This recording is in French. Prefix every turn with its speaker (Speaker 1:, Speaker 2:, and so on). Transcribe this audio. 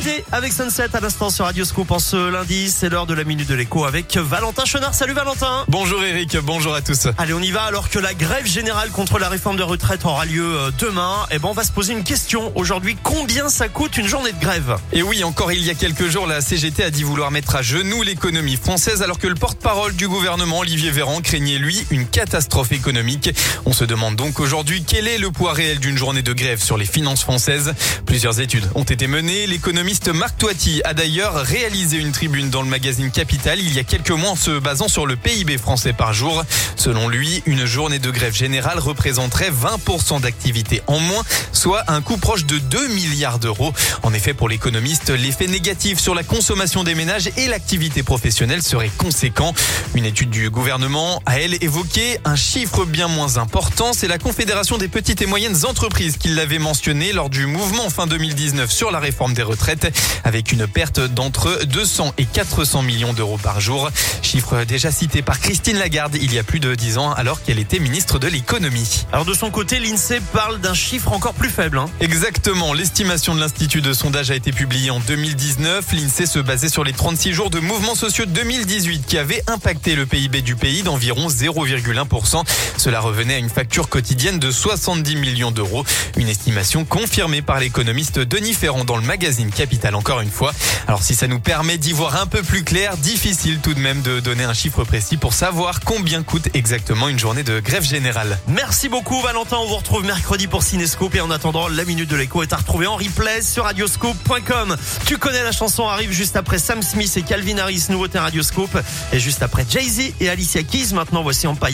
Speaker 1: Adé avec Sunset à l'instant sur Radio Scoop en ce lundi. C'est l'heure de la minute de l'écho avec Valentin Chenard. Salut Valentin.
Speaker 2: Bonjour Eric, bonjour à tous.
Speaker 1: Allez, on y va alors que la grève générale contre la réforme de retraite aura lieu euh, demain. Eh ben, on va se poser une question aujourd'hui. Combien ça coûte une journée de grève?
Speaker 2: Et oui, encore il y a quelques jours, la CGT a dit vouloir mettre à genoux l'économie française alors que le porte-parole du gouvernement, Olivier Véran, craignait lui une catastrophe économique. On se demande donc aujourd'hui quel est le poids réel d'une journée de grève sur les finances françaises. Plusieurs études ont été menées. L'économiste Marc Toiti a d'ailleurs réalisé une tribune dans le magazine Capital il y a quelques mois en se basant sur le PIB français par jour. Selon lui, une journée de grève générale représenterait 20% d'activité en moins, soit un coût proche de 2 milliards d'euros. En effet, pour l'économiste, l'effet négatif sur la consommation des ménages et l'activité professionnelle serait conséquent. Une étude du gouvernement a, elle, évoqué un chiffre bien moins important. C'est la Confédération des petites et moyennes entreprises qui l'avait mentionné lors du mouvement fin 2019 sur la réforme des retraites, avec une perte d'entre 200 et 400 millions d'euros par jour. Chiffre déjà cité par Christine Lagarde il y a plus de 10 ans alors qu'elle était ministre de l'économie.
Speaker 1: Alors de son côté, l'INSEE parle d'un chiffre encore plus faible. Hein.
Speaker 2: Exactement. L'estimation de l'Institut de sondage a été publiée en 2019. L'INSEE se basait sur les 36 jours de mouvements sociaux 2018 qui avaient impacté le PIB du pays d'environ 0,1%. Cela revenait à une facture quotidienne de 70 millions d'euros. Une estimation confirmée par l'économiste Denis Ferrand dans le magazine Capital encore une fois. Alors si ça nous permet d'y voir un peu plus clair, difficile tout de même de donner un chiffre précis pour savoir combien coûte exactement une journée de grève générale.
Speaker 1: Merci beaucoup Valentin, on vous retrouve mercredi pour Cinescope et en attendant la minute de l'écho est à retrouver en replay sur radioscope.com. Tu connais la chanson arrive juste après Sam Smith et Calvin Harris, nouveauté Radioscope et juste après Jay-Z et Alicia Keys. Maintenant voici en paille